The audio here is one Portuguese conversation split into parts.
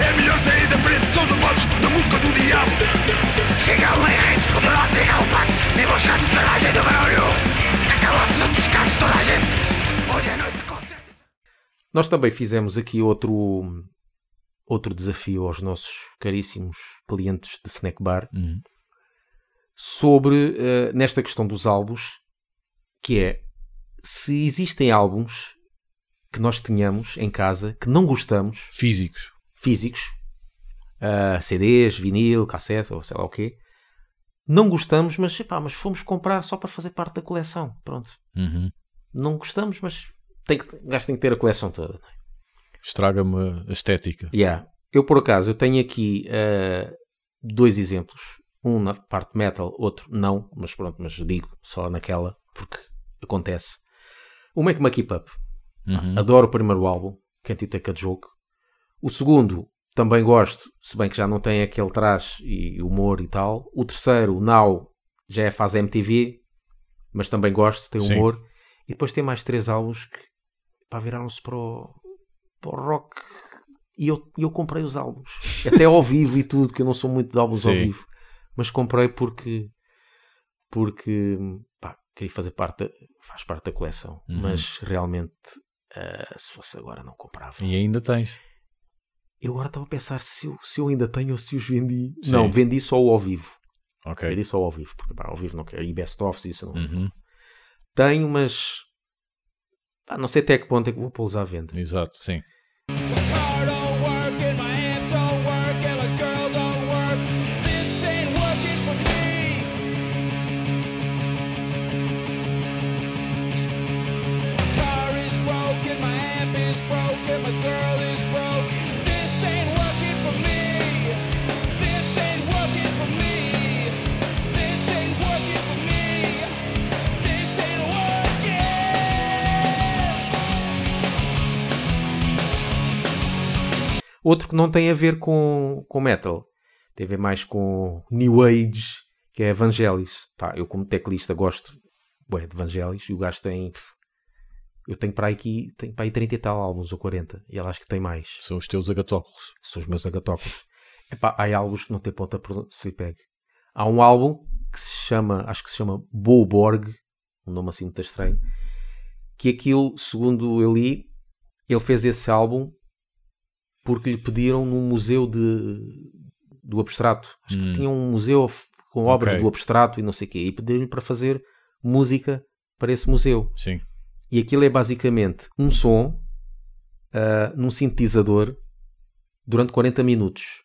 É melhor sair da frente, são devotos da música do diabo. Chega o rei, poderoso e galopante, e buscando toda a gente do barulho. Acabou-se o descanso toda a gente. Hoje é noite de. Nós também fizemos aqui outro, outro desafio aos nossos caríssimos clientes de snack bar Uhum. sobre eh, nesta questão dos álbuns, que é se existem álbuns que nós tenhamos em casa que não gostamos, Físicos. Físicos, ah, CDs, vinil, cassete ou sei lá o quê, não gostamos, mas, epá, mas fomos comprar só para fazer parte da coleção. Pronto. Uhum. Não gostamos, mas tem que, o gajo tem que ter a coleção toda. Estraga-me a estética. Yeah. Eu, por acaso, eu tenho aqui ah, dois exemplos. Um na parte metal, outro não, mas pronto, mas digo só naquela, porque acontece. Uma é que uma Keep Up. Uhum. Adoro o primeiro álbum, Can't You Take a Joke. O segundo, também gosto, se bem que já não tem aquele traje e humor e tal. O terceiro, o Now, já é fase MTV, mas também gosto, tem Sim. humor. E depois tem mais três álbuns que pá, viraram-se para o, para o rock. E eu, eu comprei os álbuns, até ao vivo e tudo, que eu não sou muito de álbuns ao Sim. vivo, mas comprei porque porque pá, queria fazer parte, faz parte da coleção, Uhum. mas realmente ah, se fosse agora não comprava. E ainda tens. Eu agora estava a pensar se eu, se eu ainda tenho ou se os vendi. Sim. Não, vendi só o ao vivo. Ok. Vendi só o ao vivo, porque pá, ao vivo não quero. E best-ofs, isso não. Uhum. Tenho, mas pá, não sei até que ponto é que vou pô-los à venda. Exato, sim. Outro que não tem a ver com, com metal, tem a ver mais com New Age, que é Evangelis. Pá, eu como teclista gosto bué, de Evangelis e o gajo tem. Eu tenho para aqui, tenho para aí 30 e tal álbuns ou 40, e ela acho que tem mais. São os teus agatóculos. são os meus agatóculos. Epá, há álbuns que não tem ponta por onde se lhe pegue. Há um álbum que se chama, acho que se chama Boborg, um nome assim muito estranho, que aquilo, segundo eu li, ele fez esse álbum porque lhe pediram num museu de, do abstrato. Acho Hum. que tinha um museu com obras Ok. do abstrato e não sei o quê, e pediram-lhe para fazer música para esse museu. Sim. E aquilo é basicamente um som ah, num sintetizador durante 40 minutos.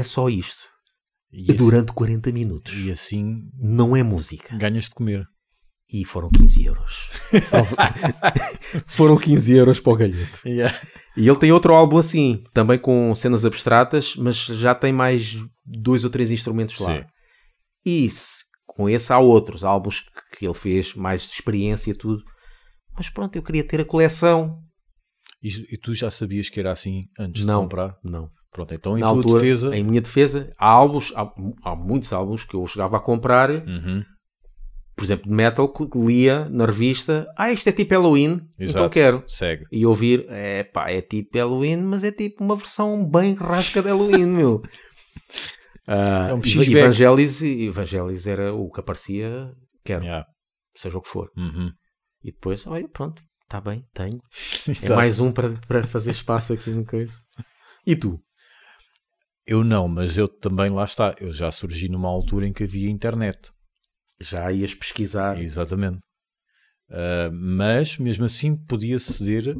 É só isto. E durante 40 minutos. e assim Não é música. ganhas de comer. E foram 15 euros. foram 15 euros para o galhete. E ele tem outro álbum assim, também com cenas abstratas, mas já tem mais dois ou três instrumentos lá. Sim. E se- com esse há outros álbuns que ele fez, mais de experiência e tudo. Mas pronto, eu queria ter a coleção. E, e tu já sabias que era assim antes Não. de comprar? Não. Pronto, então em Na tua altura, defesa. em minha defesa, há álbuns, há, há muitos álbuns que eu chegava a comprar, Uhum. por exemplo, de metal, que lia na revista, ah, isto é tipo Halloween, então Exato. quero. Segue. E ouvir, é pá, é tipo Halloween, mas é tipo uma versão bem rasca de Halloween, meu. Ah, É um. Evangelis, Evangelis era o que aparecia, quero, Yeah. seja o que for. Uhum. E depois, olha, pronto, está bem, tenho. É Exato. mais um para, para fazer espaço aqui no coisa. E tu? Eu não, mas eu também, lá está. Eu já surgi numa altura em que havia internet. Já ias pesquisar? Exatamente. Ah, mas, mesmo assim, podia ceder,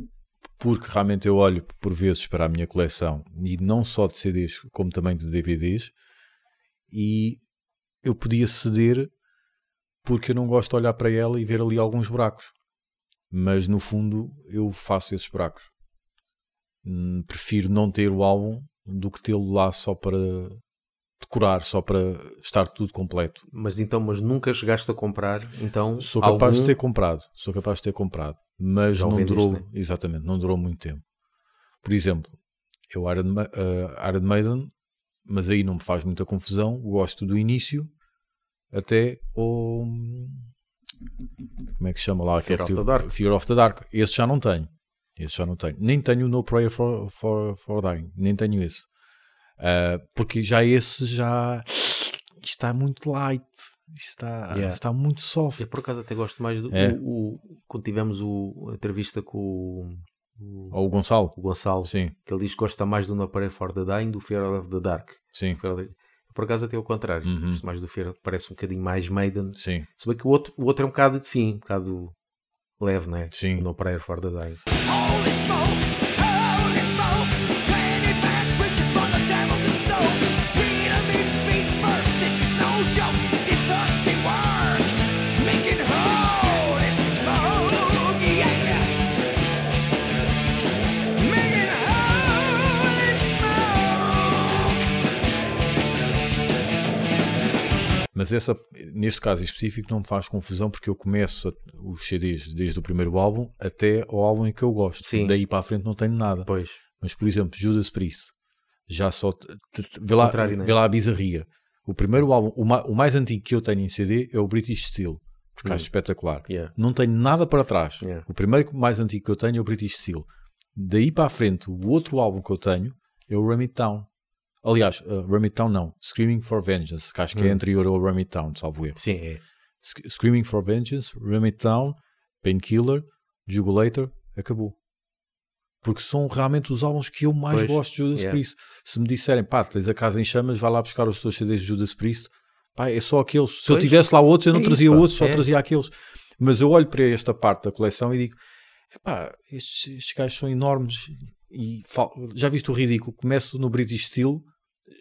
porque realmente eu olho por vezes para a minha coleção, e não só de CDs, como também de DVDs, e eu podia ceder porque eu não gosto de olhar para ela e ver ali alguns buracos. mas no fundo eu faço esses buracos. Hum, prefiro não ter o álbum do que tê-lo lá só para decorar, só para estar tudo completo. Mas então, mas nunca chegaste a comprar, então Sou capaz algum- de ter comprado, sou capaz de ter comprado, mas Já não durou, né? exatamente, não durou muito tempo. Por exemplo, eu Iron, Ma- eh, Iron Maiden, mas aí não me faz muita confusão, gosto do início até o como é que chama lá? Fear of the Dark. Fear of the Dark. Esse já não tenho. Esse já não tenho. Nem tenho o No Prayer for, for, for Dying. Nem tenho esse. Ah, porque já esse já está muito light. Está, Yeah. está muito soft. Eu por acaso até gosto mais do. É. o- o- quando tivemos o, a entrevista com o, o, Ou o Gonçalo? o Gonçalo, Sim, que ele diz que gosta mais do No Pray for the Dying do Fear of the Dark. sim, Por acaso até o contrário. Uhum. Gosto mais do Fear, parece um bocadinho mais Maiden. sim, Se bem que o outro, o outro é um bocado, sim, um bocado leve, né? Sim. No Prayer for the Dying. Holy smoke, Mas essa, neste caso em específico, não me faz confusão porque eu começo a- os CDs desde o primeiro álbum até ao álbum em que eu gosto. Sim. Daí para a frente não tenho nada. Pois. Mas, por exemplo, Judas Priest, já só. Vê lá, né? vê lá a bizarria. O primeiro álbum, o, ma- o mais antigo que eu tenho em CD é o British Steel, porque Hum. acho espetacular. Yeah. Não tenho nada para trás. Yeah. O primeiro mais antigo que eu tenho é o British Steel. Daí para a frente, o outro álbum que eu tenho é o Ram It Down. Aliás, uh, Ram It Down não, Screaming for Vengeance, que acho que é Hum. anterior ao Ram It Down, salvo erro. Sim, é. Sc- Screaming for Vengeance, Ram It Down, Painkiller, Jugulator, acabou. Porque são realmente os álbuns que eu mais Pois, gosto de Judas yeah. Priest. Se me disserem, pá, tens a casa em chamas, vai lá buscar os teus CDs de Judas Priest, pá, é só aqueles. Se eu Pois, tivesse lá outros, eu não é trazia isso, outros, só é. trazia aqueles. Mas eu olho para esta parte da coleção e digo, pá, estes, estes gajos são enormes e já viste o ridículo? Começo no British Steel,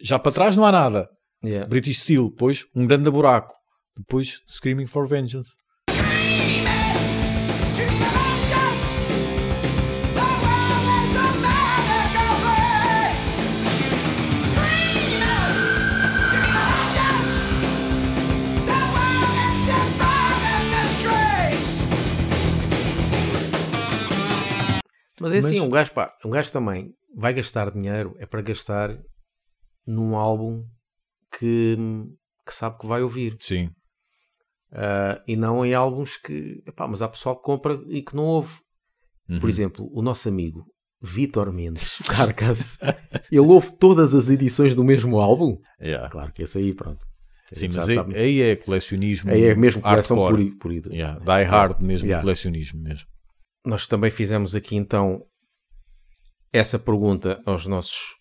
já para trás não há nada. Yeah. British Steel, depois um grande buraco, depois Screaming for Vengeance. Mas é assim, um gajo, pá, um gajo também vai gastar dinheiro, é para gastar num álbum que, que sabe que vai ouvir. Sim, Ah, e não em álbuns que, epá, mas há pessoal que compra e que não ouve. Uhum. Por exemplo, o nosso amigo Vitor Mendes, o Carcass, ele ouve todas as edições do mesmo álbum? Yeah. Claro que esse aí, pronto. Sim, mas já aí, aí é colecionismo. Aí é mesmo coleção por, por. Yeah, Die hard mesmo, Yeah. colecionismo mesmo. Nós também fizemos aqui então essa pergunta aos nossos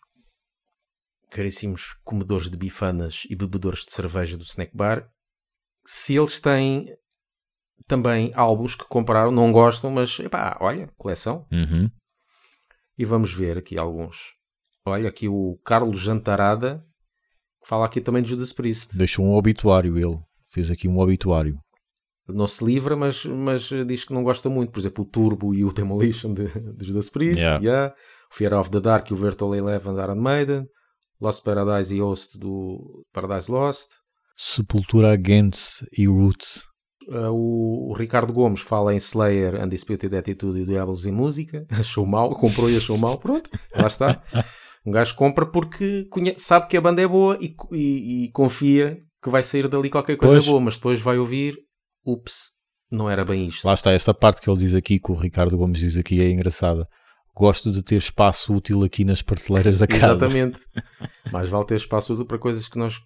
caríssimos comedores de bifanas e bebedores de cerveja do snack bar se eles têm também álbuns que compraram, não gostam, mas epá, olha, coleção. Uhum. E vamos ver aqui alguns. Olha, aqui o Carlos Jantarada fala aqui também de Judas Priest. Deixou um obituário ele. Fez aqui um obituário. Não se livra, mas, mas diz que não gosta muito. Por exemplo, o Turbo e o Demolition de, de Judas Priest. Yeah. yeah. Fear of the Dark e o Virtual Eleven de Iron Maiden. Lost Paradise e Host do Paradise Lost. Sepultura Against e Roots. Uh, o, o Ricardo Gomes fala em Slayer, Undisputed Attitude e Diablos em Música. Achou mal, comprou e achou mal. Pronto, lá está. Um gajo compra porque conhe- sabe que a banda é boa e, e- e confia que vai sair dali qualquer coisa Pois. boa, mas depois vai ouvir, ups, não era bem isto. Lá está, esta parte que ele diz aqui, que o Ricardo Gomes diz aqui, é engraçada. Gosto de ter espaço útil aqui nas prateleiras da casa. Exatamente. Mais vale ter espaço para coisas que nós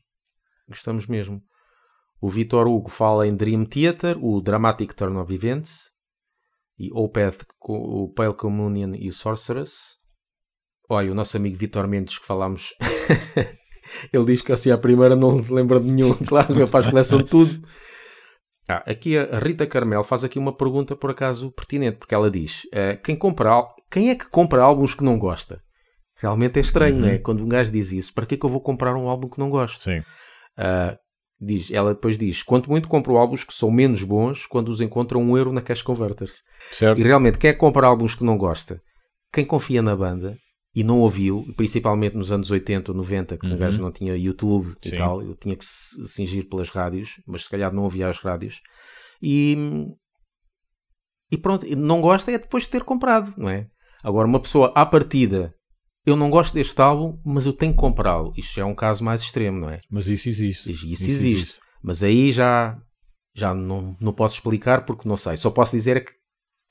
gostamos mesmo. O Vitor Hugo fala em Dream Theater, o Dramatic Turn of Events e Opeth, o Pale Communion e o Sorceress. Olha, o nosso amigo Vitor Mendes que falámos, ele diz que assim à primeira não se lembra de nenhum. Claro, ele faz coleção de tudo. Ah, aqui a Rita Carmel faz aqui uma pergunta por acaso pertinente, porque ela diz: eh, quem, compra, quem é que compra álbuns que não gosta? Realmente é estranho, Uhum. não é? Quando um gajo diz isso, para que é que eu vou comprar um álbum que não gosto? Sim. Ah, Diz, ela depois diz: Quanto muito compro álbuns que são menos bons quando os encontram um euro na Cash Converters. Certo? E realmente, quem é que compra álbuns que não gosta? Quem confia na banda e não ouviu, principalmente nos anos 80 ou 90, que um Uhum. gajo não tinha YouTube e Sim. tal, eu tinha que se cingir pelas rádios, mas se calhar não ouvia as rádios. E, e pronto, e não gosta é depois de ter comprado, não é? Agora, uma pessoa à partida, eu não gosto deste álbum, mas eu tenho que comprá-lo. Isto é um caso mais extremo, não é? Mas isso existe. Isso, isso existe. Mas aí já, já não, não posso explicar porque não sei. Só posso dizer é que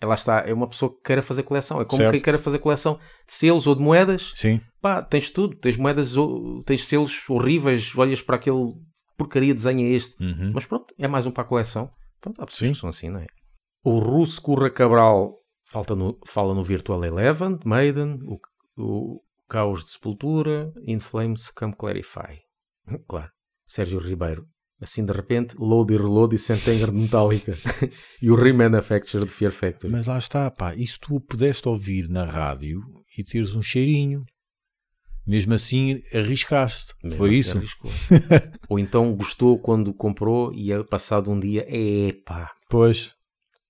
ela está, é uma pessoa que queira fazer coleção. É como Certo. quem queira fazer coleção de selos ou de moedas. Sim. Pá, tens tudo. Tens moedas, ou- tens selos horríveis. Olhas para aquele porcaria desenha este. Uhum. Mas pronto, é mais um para a coleção. Pronto, há pessoas Sim. que são assim, não é? O Russo Curra Cabral falta no- fala no Virtual Eleven, Maiden, o, o Caos de Sepultura, In Flames, Come Clarify. Claro. Sérgio Ribeiro. Assim de repente, Load e Reload e Sentenger de Metallica. e o Remanufacture de Fear Factory. Mas lá está, pá. Isso tu pudeste ouvir na rádio e teres um cheirinho. Mesmo assim, arriscaste. Mesmo Foi assim isso? Ou então gostou quando comprou e é passado um dia, epá, Pois.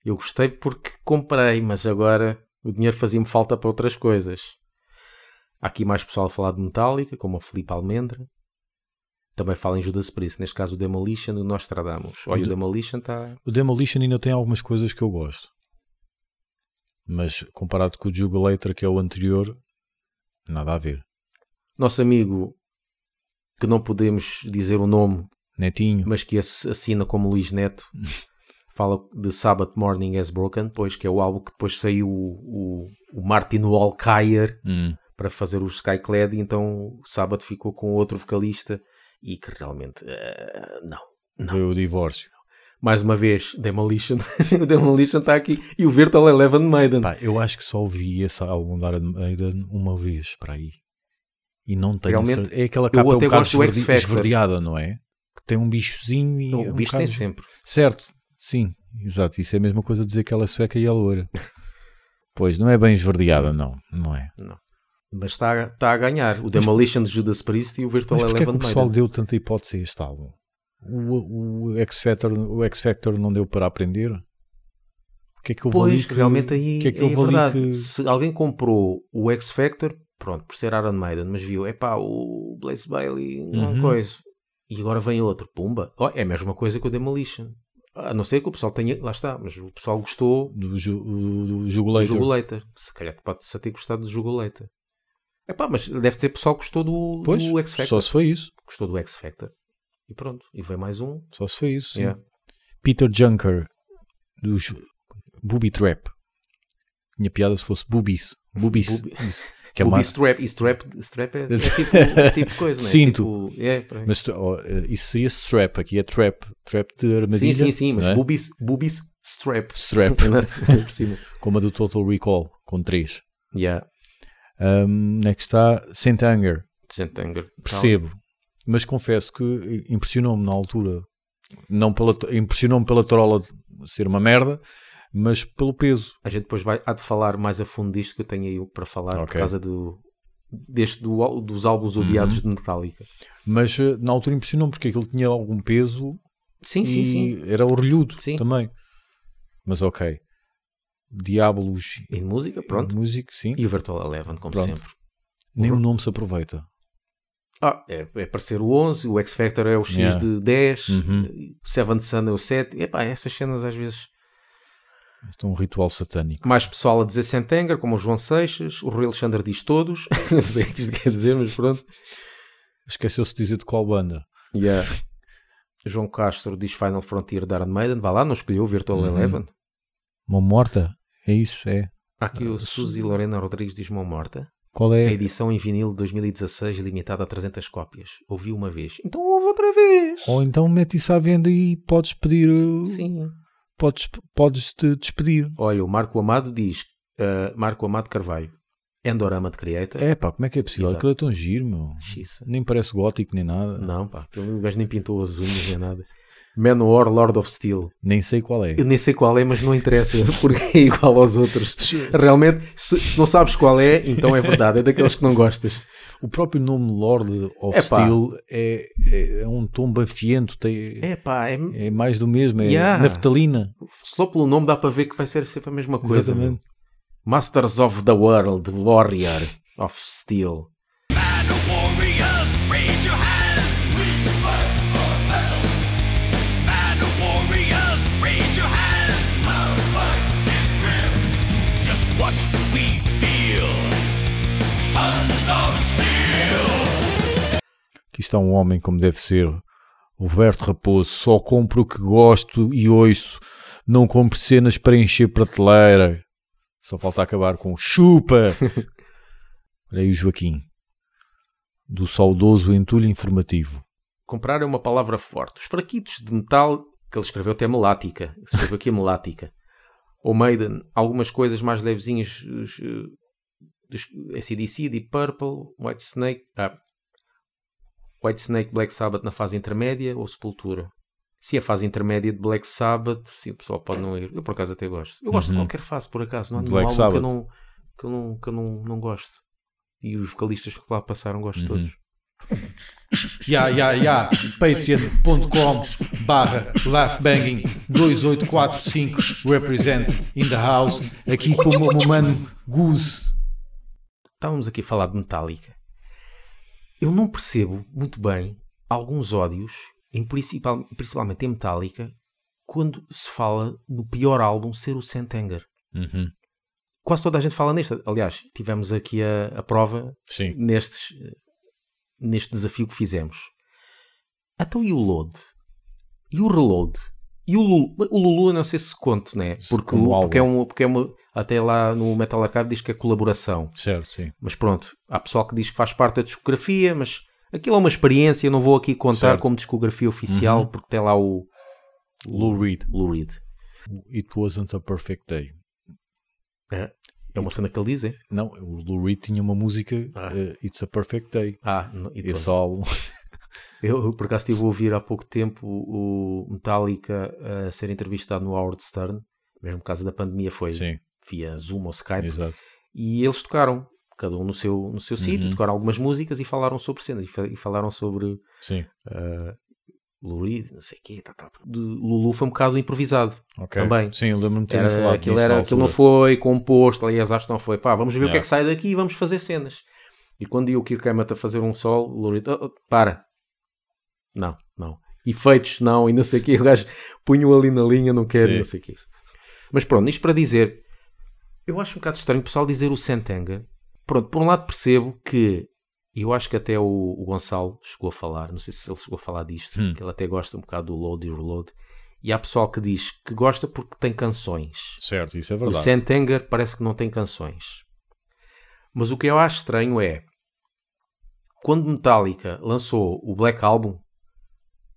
Eu gostei porque comprei, mas agora o dinheiro fazia-me falta para outras coisas. Há aqui mais pessoal a falar de Metallica, como o Felipe Almendra. Também fala em Judas Priest, neste caso o Demolition e o Nostradamus. Olha, o De- Demolition está... O Demolition ainda tem algumas coisas que eu gosto. Mas comparado com o Jugulator, que é o anterior, nada a ver. Nosso amigo, que não podemos dizer o nome, Netinho. mas que ass- assina como Luís Neto, fala de Sabbath Morning Has Broken, pois que é o álbum que depois saiu o, o, o Martin Walkyer Hum. para fazer o Skyclad e então o Sábado ficou com outro vocalista e que realmente eh, não. Não. Foi o divórcio. Mais uma vez, Demolition. o Demolition está aqui e o Virtual Eleven Maiden. Pá, eu acho que só ouvi esse álbum da Maiden uma vez para aí. E não tenho Realmente, certeza. É aquela capa um até bocado esverdi- esverdeada, não é? Que tem um bichozinho e. Não, é o um bicho bocado tem sempre. Certo, sim, exato. Isso é a mesma coisa dizer que ela é sueca e é loura. pois, não é bem esverdeada, não. Não é. Mas está, está a ganhar. O Demolition de Judas Priest e o Virtual Mas porquê é que Eleven o pessoal deu tanta hipótese a este álbum? O, o, X Factor, o X Factor não deu para aprender? O que é que eu vou Pois, que, realmente aí o que é que aí eu vou ali verdade. que... Se alguém comprou o X Factor, pronto, por ser Iron Maiden, mas viu, é pá, o Blaze Bailey, não é Uhum. coisa. E agora vem outro, pumba. Oh, é a mesma coisa que o Demolition. A não ser que o pessoal tenha, lá está, mas o pessoal gostou do, ju, do, do do. Se calhar pode-se ter gostado do Jugulator. É pá, mas deve ter pessoal que gostou do, Pois, do X Factor. só se foi isso. Gostou do X Factor. E pronto, e veio mais um. Só se foi isso. sim. Yeah. Peter Junker dos Booby Trap. Tinha piada se fosse Boobies. Boobies. Booby- Que é o uma... strap, e strap, strap é, é tipo, é tipo coisa, não é? Cinto. Tipo, é. Mas oh, isso seria strap, aqui é trap. Trap de Sim, armadilha. sim, sim, mas não é? boobies, boobies strap. Strap. Por cima. Como a do Total Recall, com 3. Yeah. Um, onde é que está? Saint Anger. Saint Anger. Percebo. Mas confesso que impressionou-me na altura. Impressionou-me pela trola de ser uma merda, mas pelo peso. A gente depois vai, há de falar mais a fundo disto que eu tenho aí para falar por Ok. causa do, deste, do, dos álbuns Uhum. odiados de Metallica. Mas eh, na altura impressionou-me porque aquilo tinha algum peso Sim, e sim, sim. era orelhudo Sim. também. Mas ok. Diabolos Em música, pronto. Música, sim. E o Virtual Eleven, como Pronto. sempre. Nem o nome se aproveita. Ah, é, é para ser o 11, o X Factor é o X Yeah. de 10, Uhum. Seven Sun é o 7. Epá, essas cenas às vezes. Isto é um ritual satânico. Mais pessoal a dizer Sentenger, como o João Seixas, o Rui Alexandre diz todos. Não sei o que isto quer dizer, mas pronto. Esqueceu-se de dizer de qual banda. Yeah. João Castro diz Final Frontier de Iron Maiden. Vá lá, não escolheu o Virtual Uhum. Eleven. Mão morta? É isso? É. Há aqui o Suzy Lorena Rodrigues diz Mão Morta. Qual A é? edição em vinil de 2016, limitada a 300 cópias. Ouvi uma vez. Então ouve outra vez. Ou então mete isso à venda e podes pedir. uh, Sim. Podes, podes te despedir. Olha, o Marco Amado diz... uh, Marco Amado Carvalho. Endorama de Creator. É pá, como é que é possível? Exato. Aquilo é tão giro, meu. Xiça. Nem parece gótico nem nada. Não, pá. O gajo nem pintou as unhas nem nada. Manowar Lord of Steel. Nem sei qual é. Eu nem sei qual é, mas não interessa, porque é igual aos outros. Realmente, se, se não sabes qual é, então é verdade, é daqueles que não gostas. O próprio nome Lord of Epá. Steel é, é, é um tom bafiento, tem, É pá, é, é mais do mesmo, é Yeah. naftalina. só pelo nome dá para ver que vai ser sempre a mesma coisa. Exatamente. Masters of the World, Warrior of Steel. Aqui está um homem como deve ser. Roberto Raposo, só compro o que gosto e ouço. Não compro cenas para encher prateleira. Só falta acabar com chupa. Olha aí o Joaquim. Do saudoso entulho informativo. Comprar é uma palavra forte. Os fraquitos de metal, que ele escreveu até melática. Escreveu aqui melática. Ou Maiden, algumas coisas mais levezinhas os, eh, dos ACDC, Deep Purple, White Snake, ah, White Snake, Black Sabbath na fase intermédia ou Sepultura. Se é a fase intermédia de Black Sabbath, sim, o pessoal pode não ir. Eu por acaso até gosto. Eu gosto de Uhum. qualquer fase, por acaso. Não há nenhum álbum que eu, não, que eu, não, que eu não, não gosto. E os vocalistas que lá passaram gosto Uhum. todos. Ya, ya, ya, patreon.com barra laughbanging 2845 represent in the house aqui com o meu mano Goose. estávamos aqui a falar de Metallica. Eu não percebo muito bem alguns ódios, em principal, principalmente em Metallica, quando se fala no pior álbum ser o Sentenger. Uhum. Quase toda a gente fala neste. Aliás, tivemos aqui a, a prova Sim. nestes, neste desafio que fizemos. Então e o Load? E o Reload? E o Lulu? O Lulu eu não sei se conto, né? Porque, o- porque, é um, porque é uma... Até lá no Metal Arcade diz que é colaboração. Certo, sim. Mas pronto, há pessoal que diz que faz parte da discografia, mas aquilo é uma experiência, eu não vou aqui contar Certo. como discografia oficial, Uhum. porque tem lá o Lou Reed. Lou Reed. It wasn't a perfect day. É, é uma cena que ele diz, é? Não, o Lou Reed tinha uma música Ah. eh, It's a Perfect Day. Ah, não, Esse álbum. Eu, por acaso estive a ouvir há pouco tempo o Metallica a ser entrevistado no Howard Stern, mesmo por causa da pandemia foi Sim, via Zoom ou Skype, exato. e eles tocaram, cada um no seu, no seu sítio, Uhum. tocaram algumas músicas e falaram sobre cenas, e, fa- falaram sobre Sim, Lou Reed, não sei o quê, tá, tá. De Lulu foi um bocado improvisado. ok. Também. Sim, lembro-me de falado aquilo, era, aquilo não foi composto, aliás, acho que não foi. Pá, vamos ver o que é Yeah. que sai daqui e vamos fazer cenas. E quando ia o Kirk Hammett a fazer um sol, o Lou Reed, "Oh, oh, para. Não, não. Efeitos, não, e não sei o quê. O gajo punho ali na linha, não quero, Sim. não sei o quê. Mas pronto, isto para dizer, eu acho um bocado estranho o pessoal dizer o Sentenger. Pronto, por um lado percebo que, e eu acho que até o, o Gonçalo chegou a falar, não sei se ele chegou a falar disto, Hum. que ele até gosta um bocado do Load e Reload. E há pessoal que diz que gosta porque tem canções. Certo, isso é O verdade. Sentenger parece que não tem canções. Mas o que eu acho estranho é quando Metallica lançou o Black Album,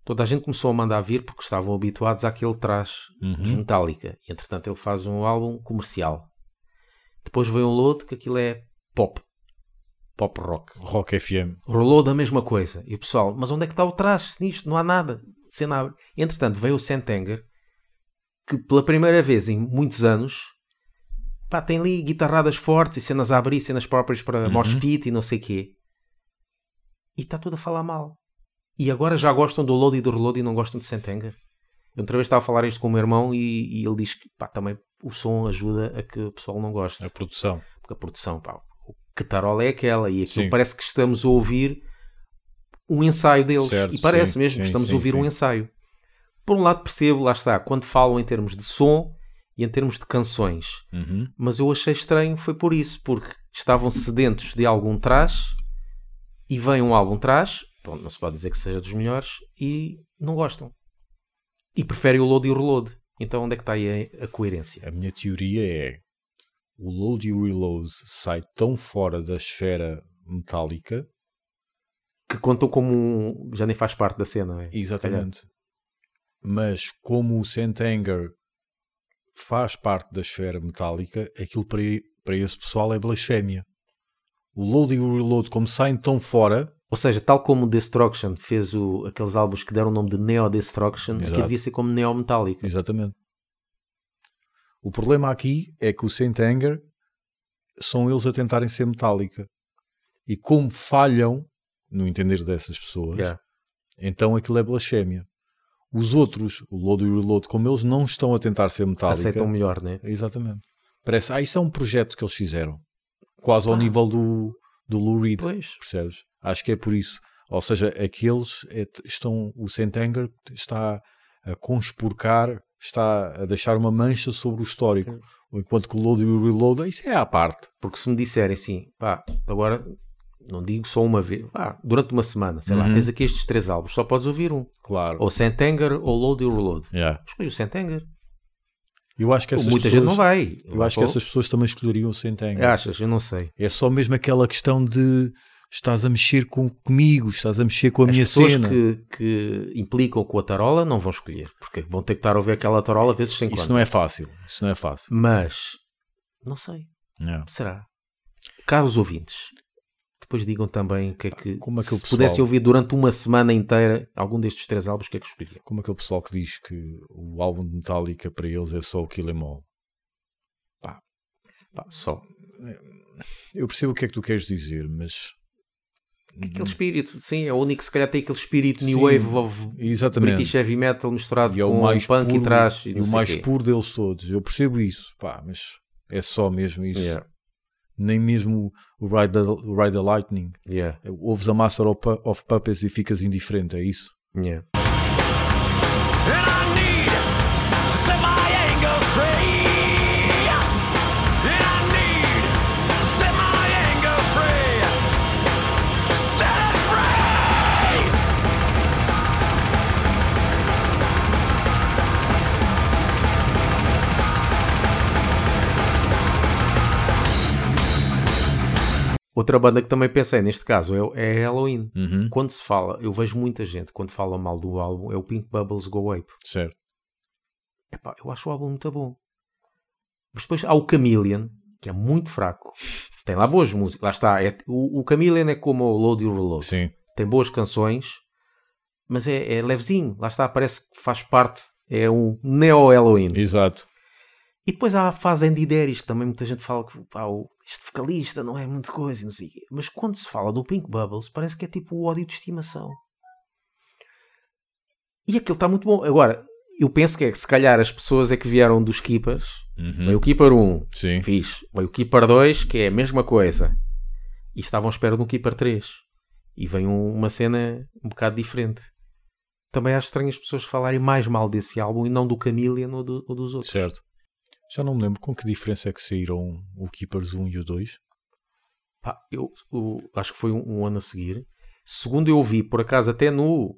toda a gente começou a mandar vir porque estavam habituados àquele traje dos Uhum. Metallica. E, entretanto, ele faz um álbum comercial. Depois veio um Load que aquilo é pop. Pop rock. Rock FM. Rolou da mesma coisa. E o pessoal, mas onde é que está o traje nisto? Não há nada. Cena. Entretanto, veio o Sentenger, que pela primeira vez em muitos anos, pá, tem ali guitarradas fortes e cenas a abrir, cenas próprias para Uhum. mosh pit e não sei quê. E está tudo a falar mal. E agora já gostam do load e do reload e não gostam de Sentenger. Eu outra vez estava a falar isto com o meu irmão e, e ele diz que pá, também o som ajuda a que o pessoal não goste A produção. porque a produção, pá, que tarola é aquela? E aquilo parece que estamos a ouvir um ensaio deles. Certo, e parece sim, mesmo sim, que estamos sim, a ouvir um ensaio. Por um lado percebo, lá está, quando falam em termos de som e em termos de canções. Uhum. Mas eu achei estranho, foi por isso, porque estavam sedentos de algum trás e vem um álbum trás, pronto, não se pode dizer que seja dos melhores, e não gostam. E preferem o load e o reload. Então onde é que está aí a, a coerência? A minha teoria é o load e o reload sai tão fora da esfera metálica. Que contam como já nem faz parte da cena, é? Exatamente. Mas como o Sentenger faz parte da esfera metálica, aquilo para, para esse pessoal é blasfémia. O load e o reload, como saem tão fora, Ou seja, tal como Destruction fez o, aqueles álbuns que deram o nome de Neo Destruction, Exato. devia ser como Neo Metallica. Exatamente. O problema aqui é que o Sentenger são eles a tentarem ser metálica. E como falham, no entender dessas pessoas, Yeah. então aquilo é blasfémia. Os outros, o Load e o Reload, como eles não estão a tentar ser metálica, Aceitam melhor, né? exatamente. Parece, ah, isso é um projeto que eles fizeram. Quase ao nível do, do Lou Reed, Pois. percebes? Acho que é por isso. Ou seja, aqueles é- estão, o Sentenger está a conspurcar, está a deixar uma mancha sobre o histórico. Enquanto que o Load e o Reload, isso é à parte. Porque se me disserem assim, pá, agora não digo só uma vez, pá, durante uma semana, sei lá, Uhum. tens aqui estes três álbuns, só podes ouvir um. Claro. Ou Sentenger ou Load e Reload. Yeah. Escolhi o Sentenger. Eu acho que essas Muita pessoas, gente não vai. Eu acho que essas pessoas também escolheriam o Sentenger. Achas? Eu não sei. É só mesmo aquela questão de estás a mexer com, comigo, estás a mexer com a As minha pessoas cena. que, que implicam com a tarola não vão escolher, porque vão ter que estar a ouvir aquela tarola vezes sem Isso conta. não é fácil. Isso não é fácil. Mas, não sei. Yeah. Será? Caros ouvintes, depois digam também o que é que, Como se pessoal- pudessem ouvir durante uma semana inteira algum destes três álbuns, o que é que escolhiam? Como aquele pessoal que diz que o álbum de Metallica para eles é só o Kill Em All. Pá, só. Eu percebo o que é que tu queres dizer, mas Aquele espírito, sim, é o único que se calhar tem aquele espírito Sim, new wave of exatamente. British heavy metal misturado E é o com mais punk puro, e trash e, e o mais quê. puro deles todos. Eu percebo isso, pá, mas é só mesmo isso. Yeah, Nem mesmo o Ride the, o Ride the Lightning. yeah, Ouves a Master of Puppets e ficas indiferente, é isso? yeah. Outra banda que também pensei neste caso é, é Halloween. Uhum. Quando se fala, eu vejo muita gente quando fala mal do álbum, é o Pink Bubbles Go Ape. Certo. Epá, eu acho o álbum muito bom. Mas depois há o Chameleon, que é muito fraco. Tem lá boas músicas. Lá está. é- o, o Chameleon é como o Load e o Reload. Sim. Tem boas canções, mas é, é levezinho. Lá está. Parece que faz parte. É um neo-Halloween. Exato. E depois há a fase Andy Deris, que também muita gente fala que pá, o, este vocalista não é muito coisa, não sei quê. Mas quando se fala do Pink Bubbles, parece que é tipo o ódio de estimação. E aquilo está muito bom. Agora, eu penso que é que se calhar as pessoas é que vieram dos Keepers. Uhum. Veio o Keeper 1, Sim. fixe. Veio o Keeper 2, que é a mesma coisa. E estavam à espera de um Keeper 3. E vem um- uma cena um bocado diferente. Também acho estranho as pessoas falarem mais mal desse álbum e não do Chameleon ou, do- ou dos outros. Certo. Já não me lembro com que diferença é que saíram o Keepers 1 e o 2. Pá, eu, o- acho que foi um, um ano a seguir. Segundo eu ouvi, por acaso, até no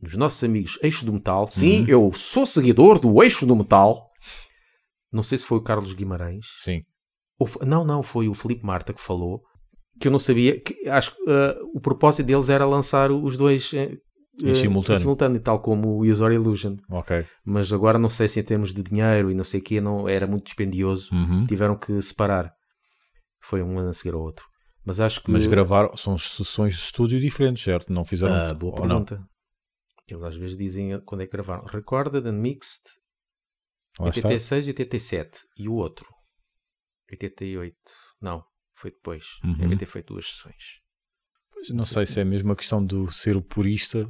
nos nossos amigos Eixo do Metal. Sim, eu sou seguidor do Eixo do Metal. Não sei se foi o Carlos Guimarães. Sim. Ou não, não, foi o Felipe Marta que falou. Que eu não sabia. Que, acho que ah, o propósito deles era lançar os dois eh, Em eh, simultâneo. em simultâneo, tal como o User Illusion. Ok. Mas agora não sei se em termos de dinheiro e não sei o que, não, era muito dispendioso. Uhum. Tiveram que separar. Foi um ano a seguir ao outro. Mas acho que. Mas gravaram, são sessões de estúdio diferentes, certo? Não fizeram. Ah, boa ou não? pergunta. Eles às vezes dizem quando é que gravaram. Recorded and Mixed Lá está. 86 e 87. E o outro? 88. Não, foi depois. Uhum. Devem ter feito duas sessões. Pois, Não sei se é mesmo uma questão de ser o purista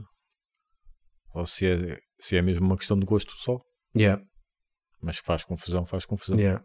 ou se é, se é mesmo uma questão de gosto só. Yeah. Mas que faz confusão, faz confusão. Yeah.